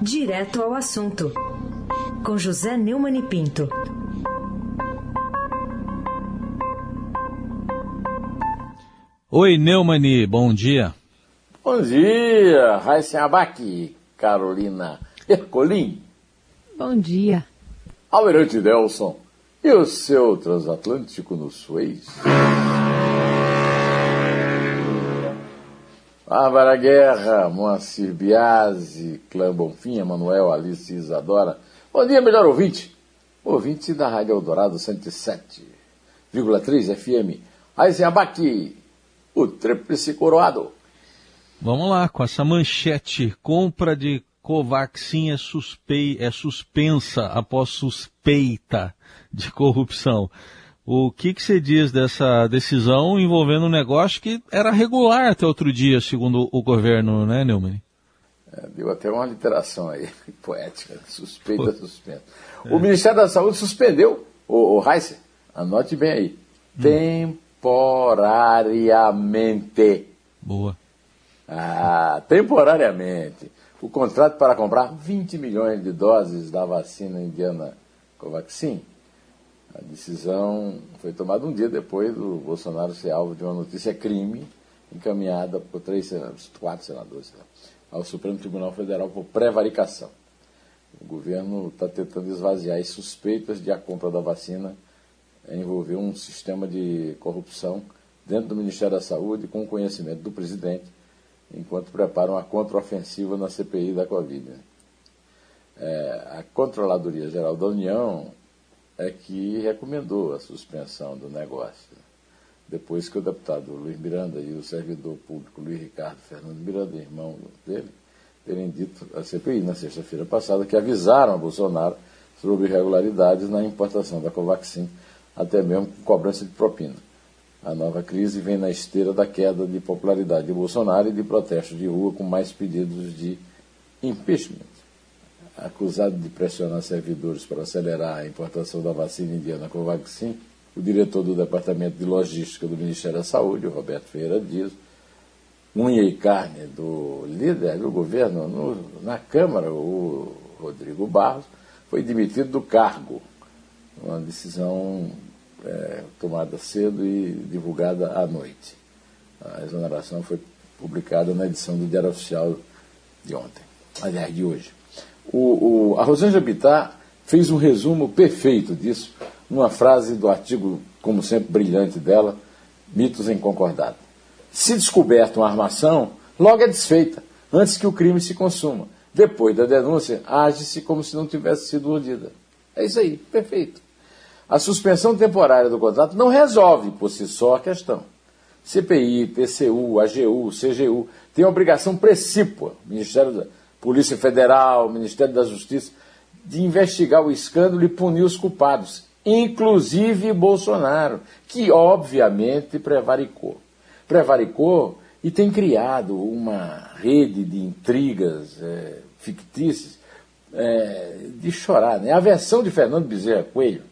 Direto ao assunto, com José Neumann e Pinto. Oi, Neumani, bom dia. Bom dia, Raíssa Abac, Carolina Ercolim. Bom dia. Almirante Delson e o seu transatlântico no Suez. Bárbara Guerra, Moacir Biasi, Clã Bonfim, Emanuel, Alice Isadora. Bom dia, melhor ouvinte. Ouvinte da Rádio Eldorado 107,3 FM. Abac, o tríplice coroado. Vamos lá, com essa manchete. Compra de Covaxin é, suspei, é suspensa após suspeita de corrupção. O que, que você diz dessa decisão envolvendo um negócio que era regular até outro dia, segundo o governo, né, Neumann? É, deu até uma literação aí, poética, suspeita, suspensa. É. O Ministério da Saúde suspendeu, o, o Heiss, anote bem aí, hum. temporariamente. Boa. Ah, temporariamente o contrato para comprar 20 milhões de doses da vacina indiana Covaxin. A decisão foi tomada um dia depois do Bolsonaro ser alvo de uma notícia crime encaminhada por três senadores, quatro senadores, né, ao Supremo Tribunal Federal por prevaricação. O governo está tentando esvaziar as suspeitas de a compra da vacina envolver um sistema de corrupção dentro do Ministério da Saúde com o conhecimento do presidente enquanto preparam a contraofensiva na CPI da Covid. Né? É, a Controladoria Geral da União é que recomendou a suspensão do negócio, depois que o deputado Luiz Miranda e o servidor público Luiz Ricardo Fernando Miranda, irmão dele, terem dito à CPI na sexta-feira passada que avisaram a Bolsonaro sobre irregularidades na importação da Covaxin, até mesmo com cobrança de propina. A nova crise vem na esteira da queda de popularidade de Bolsonaro e de protestos de rua com mais pedidos de impeachment. Acusado de pressionar servidores para acelerar a importação da vacina indiana Covaxin, o diretor do Departamento de Logística do Ministério da Saúde, Roberto Ferreira Dias, unha e carne do líder do governo no, na Câmara, o Rodrigo Barros, foi demitido do cargo. Uma decisão é, tomada cedo e divulgada à noite. A exoneração foi publicada na edição do Diário Oficial de ontem, aliás, de hoje. O, o, a Rosângela Bittar fez um resumo perfeito disso, numa frase do artigo, como sempre, brilhante dela, Mitos em Concordado. Se descoberta uma armação, logo é desfeita, antes que o crime se consuma. Depois da denúncia, age-se como se não tivesse sido urdida. É isso aí, perfeito. A suspensão temporária do contrato não resolve por si só a questão. CPI, TCU, AGU, CGU têm obrigação precípua, Ministério da Polícia Federal, Ministério da Justiça, de investigar o escândalo e punir os culpados, inclusive Bolsonaro, que obviamente prevaricou. Prevaricou e tem criado uma rede de intrigas é, fictícias é, de chorar. Né? A versão de Fernando Bezerra Coelho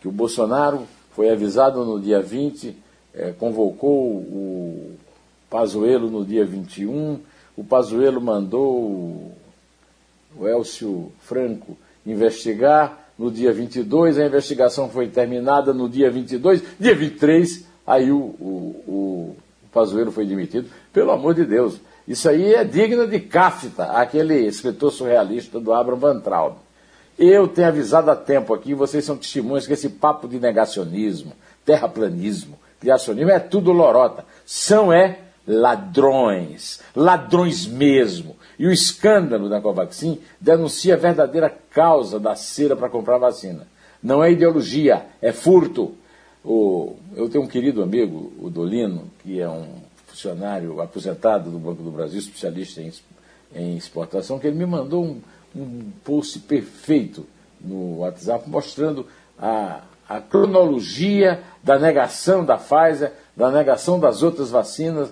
que o Bolsonaro foi avisado no dia 20, é, convocou o Pazuello no dia 21, o Pazuello mandou o Elcio Franco investigar no dia 22, a investigação foi terminada no dia 22, dia 23, aí o, o, o Pazuello foi demitido. Pelo amor de Deus, isso aí é digno de Kafta, aquele escritor surrealista do Abraham Van Traub. Eu tenho avisado há tempo aqui, vocês são testemunhas que esse papo de negacionismo, terraplanismo, criacionismo é tudo lorota. São é ladrões, ladrões mesmo. E o escândalo da Covaxin denuncia a verdadeira causa da cera para comprar vacina. Não é ideologia, é furto. O, eu tenho um querido amigo, o Dolino, que é um funcionário aposentado do Banco do Brasil, especialista em, em exportação, que ele me mandou um, um post perfeito no WhatsApp mostrando a, a cronologia da negação da Pfizer, da negação das outras vacinas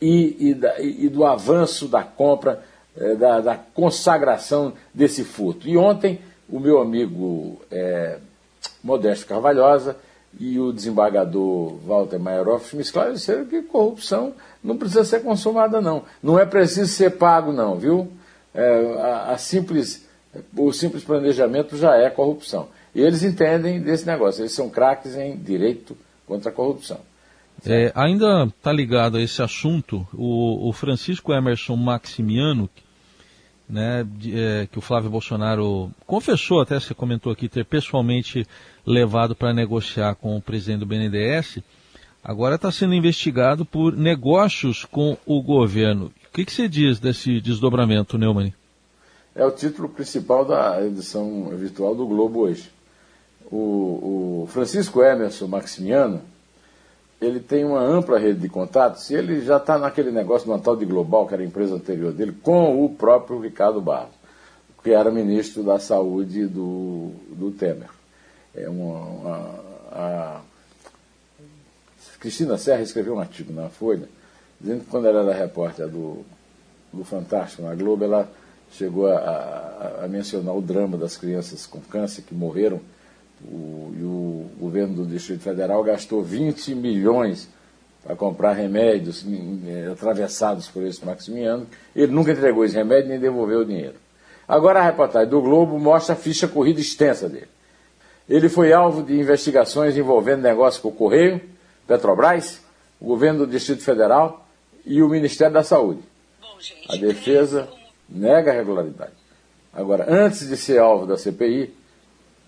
e, e, da, e do avanço da compra, eh, da, da, consagração desse furto. E ontem, o meu amigo é, Modesto Carvalhosa e o desembargador Walter Maieroff me esclareceram que corrupção não precisa ser consumada, não. Não é preciso ser pago, não, viu? É, a, a simples, o simples planejamento já é corrupção. E eles entendem desse negócio, eles são craques em direito contra a corrupção. É, ainda está ligado a esse assunto o, o Francisco Emerson Maximiano, né, de, é, que o Flávio Bolsonaro confessou, até você comentou aqui, ter pessoalmente levado para negociar com o presidente do BNDES, agora está sendo investigado por negócios com o governo. O que, que você diz desse desdobramento, Neumann? É o título principal da edição virtual do Globo hoje. O, o Francisco Emerson Maximiano, ele tem uma ampla rede de contatos ele já está naquele negócio do tal de Global, que era a empresa anterior dele, com o próprio Ricardo Barros, que era ministro da Saúde do, do Temer. É uma, uma a Cristina Serra escreveu um artigo na Folha, dizendo que quando ela era repórter do, do Fantástico na Globo, ela chegou a, a, a mencionar o drama das crianças com câncer que morreram o, e o governo do Distrito Federal gastou 20 milhões para comprar remédios eh, atravessados por esse Maximiano. Ele nunca entregou esse remédio nem devolveu o dinheiro. Agora a reportagem do Globo mostra a ficha corrida extensa dele. Ele foi alvo de investigações envolvendo negócios com o Correio, Petrobras, o governo do Distrito Federal e o Ministério da Saúde. A defesa nega a regularidade. Agora, antes de ser alvo da CPI,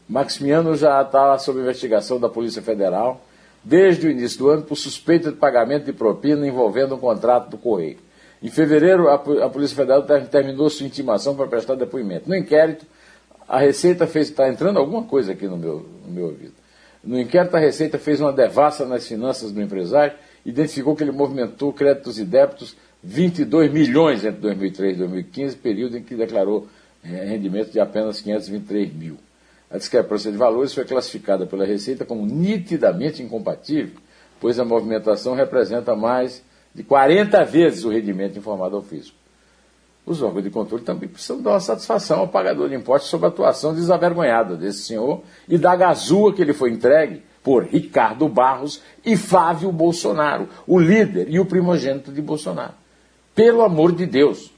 Maximiano já estava sob investigação da Polícia Federal desde o início do ano por suspeita de pagamento de propina envolvendo um contrato do Correio. Em fevereiro, a, Polícia Federal terminou sua intimação para prestar depoimento. No inquérito, a Receita fez. Está entrando alguma coisa aqui no meu, no meu ouvido. No inquérito, a Receita fez uma devassa nas finanças do empresário, identificou que ele movimentou créditos e débitos 22 milhões entre 2003 e 2015, período em que declarou eh, rendimento de apenas 523 mil. A discrepância de valores foi classificada pela Receita como nitidamente incompatível, pois a movimentação representa mais de 40 vezes o rendimento informado ao fisco. Os órgãos de controle também precisam dar uma satisfação ao pagador de impostos sobre a atuação desavergonhada desse senhor e da gazua que ele foi entregue por Ricardo Barros e Flávio Bolsonaro, o líder e o primogênito de Bolsonaro. Pelo amor de Deus.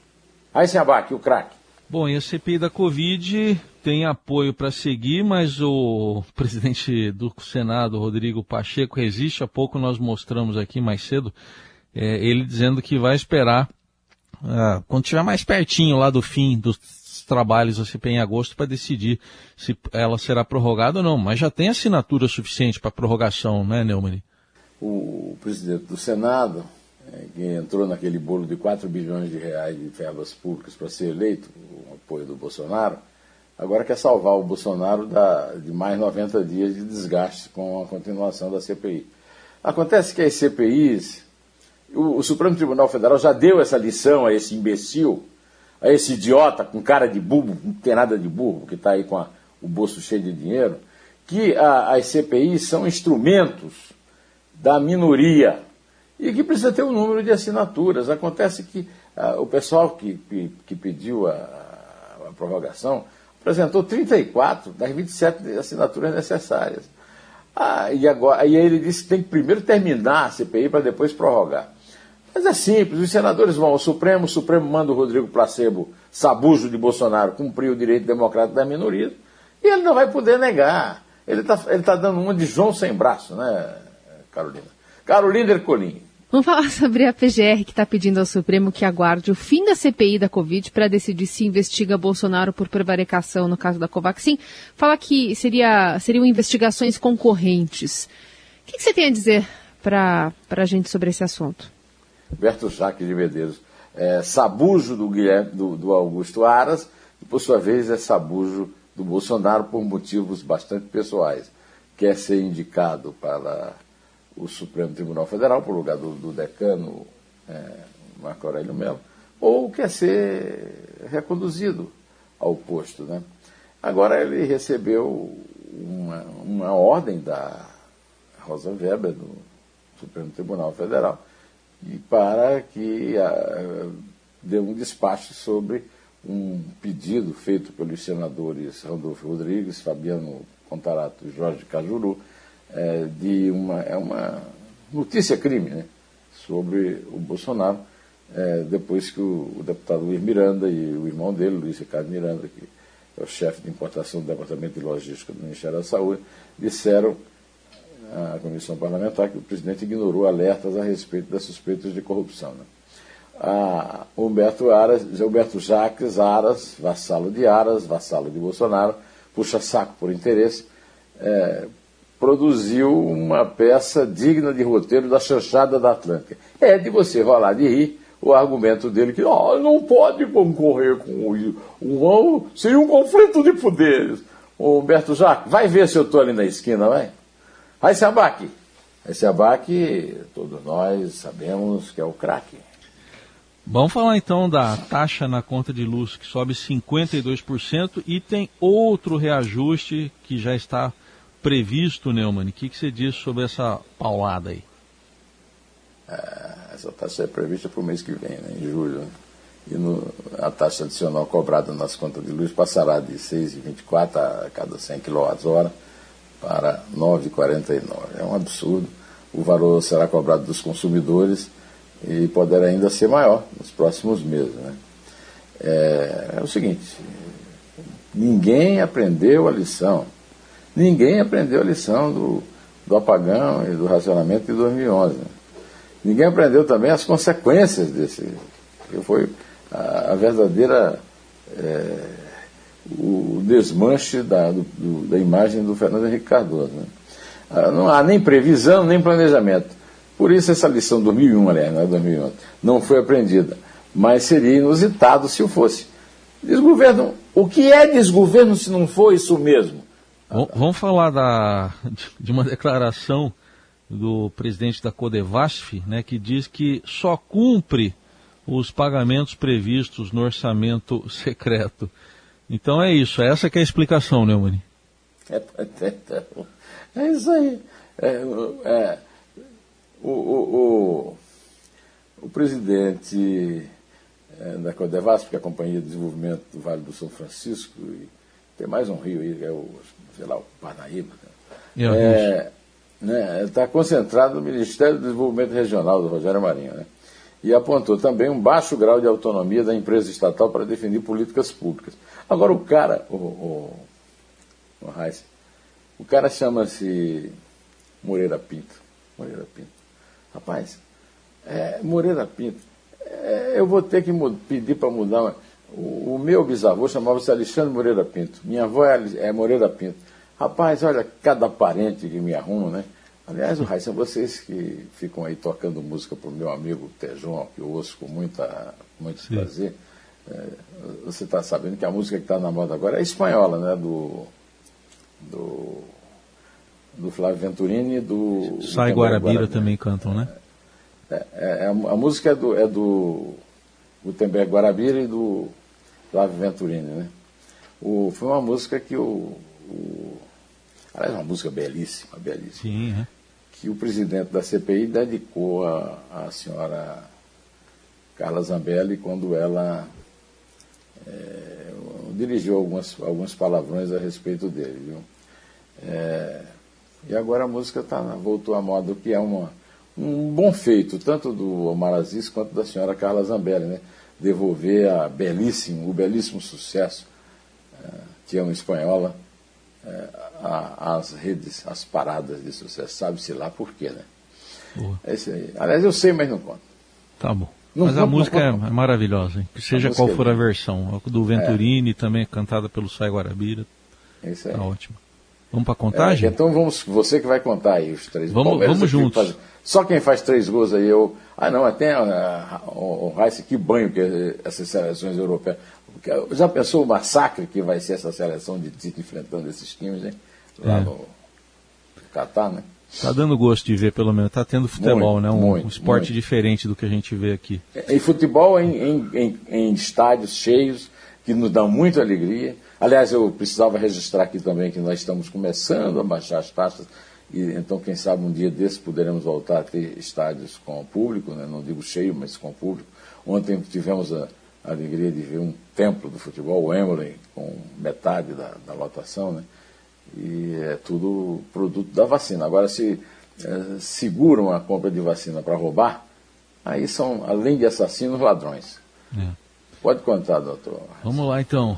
Aí se abaque o craque. Bom, e a CPI da Covid tem apoio para seguir, mas o presidente do Senado, Rodrigo Pacheco, resiste. Há pouco nós mostramos aqui mais cedo, é, ele dizendo que vai esperar, uh, quando estiver mais pertinho lá do fim dos trabalhos da CPI em agosto, para decidir se ela será prorrogada ou não. Mas já tem assinatura suficiente para prorrogação, né, Neumann? O presidente do Senado, que entrou naquele bolo de 4 bilhões de reais de verbas públicas para ser eleito, o apoio do Bolsonaro, agora quer salvar o Bolsonaro da, de mais 90 dias de desgaste com a continuação da CPI. Acontece que as CPIs, o, o, Supremo Tribunal Federal já deu essa lição a esse imbecil, a esse idiota com cara de burro, não tem nada de burro, que está aí com a, o bolso cheio de dinheiro, que a, as CPIs são instrumentos da minoria e que precisa ter um número de assinaturas. Acontece que a, o pessoal que, que, que pediu a, a prorrogação apresentou 34 das 27 assinaturas necessárias. Ah, e, agora, e aí ele disse que tem que primeiro terminar a CPI para depois prorrogar. Mas é simples, os senadores vão ao Supremo, o Supremo manda o Rodrigo Placebo, sabujo de Bolsonaro, cumprir o direito democrático da minoria, e ele não vai poder negar. Ele está ele tá dando uma de João sem braço, né, Carolina? Carolina Ercolim. Vamos falar sobre a PGR que está pedindo ao Supremo que aguarde o fim da CPI da Covid para decidir se investiga Bolsonaro por prevaricação no caso da Covaxin. Fala que seria, seriam investigações concorrentes. O que, que você tem a dizer para a gente sobre esse assunto? Berto Jacques de Medeiros, é, sabujo do, Guilherme, do, do Augusto Aras, e por sua vez é sabujo do Bolsonaro por motivos bastante pessoais. Quer ser indicado para o Supremo Tribunal Federal, por lugar do, do decano é, Marco Aurélio Mello, ou quer ser reconduzido ao posto. Né? Agora ele recebeu uma, uma ordem da Rosa Weber, do Supremo Tribunal Federal, e para que a, dê um despacho sobre um pedido feito pelos senadores Randolfo Rodrigues, Fabiano Contarato e Jorge Cajuru, é, de uma, é uma notícia crime né, sobre o Bolsonaro, é, depois que o, o, deputado Luiz Miranda e o irmão dele, Luiz Ricardo Miranda, que é o chefe de importação do Departamento de Logística do Ministério da Saúde, disseram à comissão parlamentar que o presidente ignorou alertas a respeito das suspeitas de corrupção. Né? A Humberto, Aras, Humberto Jacques Aras, vassalo de Aras, vassalo de Bolsonaro, puxa saco por interesse, é, produziu uma peça digna de roteiro da chanchada da Atlântica. É de você rolar de rir o argumento dele que oh, não pode concorrer com o, o, seria um conflito de poderes. O Humberto Jacques, vai ver se eu estou ali na esquina, vai. Vai se abaque. Vai se abaque, todos nós sabemos que é o craque. Vamos falar então da taxa na conta de luz que sobe 52% e tem outro reajuste que já está previsto, Neumann. O que, que você diz sobre essa paulada aí? É, essa taxa é prevista para o mês que vem, né, em julho. E no, a taxa adicional cobrada nas contas de luz passará de 6,24 a cada 100 kWh para 9,49. É um absurdo. O valor será cobrado dos consumidores e poderá ainda ser maior nos próximos meses. Né? É, é o seguinte: ninguém aprendeu a lição. Ninguém aprendeu a lição do, do apagão e do racionamento de 2011. Né? Ninguém aprendeu também as consequências desse. Que foi a, a verdadeira. É, o desmanche da, do, da imagem do Fernando Henrique Cardoso. Né? Ah, não há nem previsão, nem planejamento. Por isso essa lição de 2001, aliás, não é 2011, não foi aprendida. Mas seria inusitado se o fosse. Desgoverno, o que é desgoverno se não for isso mesmo? Vamos falar da, de uma declaração do presidente da Codevasf, né, que diz que só cumpre os pagamentos previstos no orçamento secreto. Então é isso, essa que é a explicação, né, Mani? É, é, é, isso aí. É, é, o, o, o, o, presidente é, da Codevasp, que é a Companhia de Desenvolvimento do Vale do São Francisco, e tem mais um rio aí, que é o, sei lá, o Parnaíba, está é, né, tá concentrado no Ministério do Desenvolvimento Regional do Rogério Marinho, né? e apontou também um baixo grau de autonomia da empresa estatal para definir políticas públicas. Agora, o cara, o, o, o, Reis, o cara chama-se Moreira Pinto. Moreira Pinto. Rapaz, é, Moreira Pinto, é, eu vou ter que pedir para mudar. O, o, meu bisavô chamava-se Alexandre Moreira Pinto. Minha avó é, é Moreira Pinto. Rapaz, olha cada parente que me arruma, né? Aliás, o Raíssa, vocês que ficam aí tocando música para o meu amigo Tejon, que eu ouço com muita, muito Sim. prazer, é, você está sabendo que a música que está na moda agora é espanhola, né? Do, do, do Flávio Venturini e do. Sai Guarabira, Guarabira também cantam, né? É, é, é, a, música é do, é do Gutenberg Guarabira e do Flávio Venturini, né? O, foi uma música que o, o Aliás, uma música belíssima, belíssima. Sim, é. Que o presidente da CPI dedicou à, à senhora Carla Zambelli quando ela é, dirigiu algumas, alguns palavrões a respeito dele. Viu? É, e agora a música tá, voltou à moda, o que é uma, um bom feito, tanto do Omar Aziz quanto da senhora Carla Zambelli, né? Devolver a belíssimo, o belíssimo sucesso é, que é uma espanhola é, a, as redes, as paradas de sucesso. Sabe-se lá por quê, né? Boa. É isso aí. Aliás, eu sei, mas não conto. Tá bom. Não, mas a música é, é maravilhosa, hein? seja qual for a versão. Do Venturini, é. também cantada pelo Sai Guarabira. Isso aí. Tá ótimo. Vamos para contagem? É, então vamos, você que vai contar aí os três Vamos, vamos juntos. Faz, só quem faz três gols aí eu. Ah, não, até o Raice, que banho que essas seleções europeias. Já pensou o massacre que vai ser essa seleção de Tite enfrentando esses times, hein? Lá é. no Catar, né? Tá dando gosto de ver, pelo menos. Tá tendo futebol, muito, né? Um, muito, um esporte muito. diferente do que a gente vê aqui. E futebol em, em, em, em, estádios cheios, que nos dão muita alegria. Aliás, eu precisava registrar aqui também que nós estamos começando a baixar as taxas. E, então, quem sabe um dia desses poderemos voltar a ter estádios com público, né? não digo cheio, mas com público. Ontem tivemos a, a alegria de ver um templo do futebol, o Emily, com metade da, da lotação, né? E é tudo produto da vacina. Agora, se é, seguram a compra de vacina para roubar, aí são, além de assassinos, ladrões. É. Pode contar, doutor. Vamos lá, então.